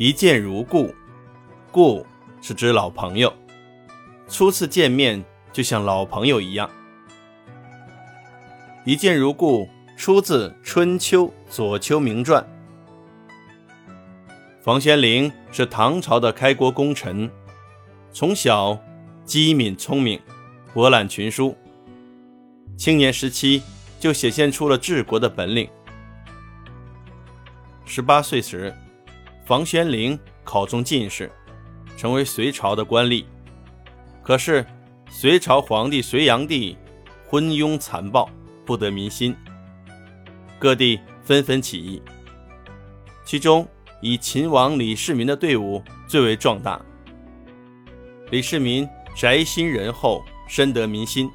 一见如故，故是指老朋友，初次见面就像老朋友一样。一见如故出自《春秋左丘明传》。房玄龄是唐朝的开国功臣，从小机敏聪明，博览群书。青年时期就显现出了治国的本领。十八岁时，房玄龄考中进士，成为隋朝的官吏。可是，隋朝皇帝隋炀帝昏庸残暴，不得民心，各地纷纷起义。其中，以秦王李世民的队伍最为壮大。李世民宅心仁厚，深得民心。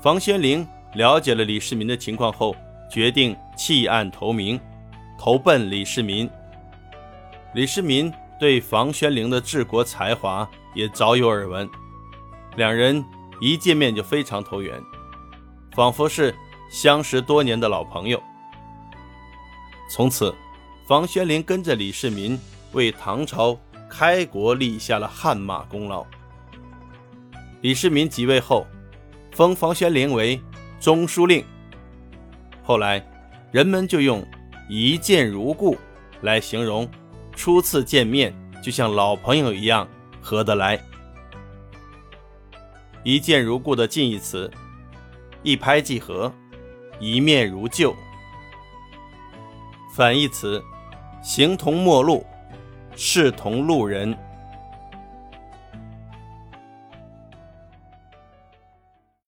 房玄龄了解了李世民的情况后，决定弃暗投明。投奔李世民。李世民对房玄龄的治国才华也早有耳闻，两人一见面就非常投缘，仿佛是相识多年的老朋友。从此，房玄龄跟着李世民为唐朝开国立下了汗马功劳。李世民即位后，封房玄龄为中书令。后来，人们就用。一见如故，来形容初次见面就像老朋友一样合得来。一见如故的近义词：一拍即合，一面如旧。反义词：形同陌路，视同路人。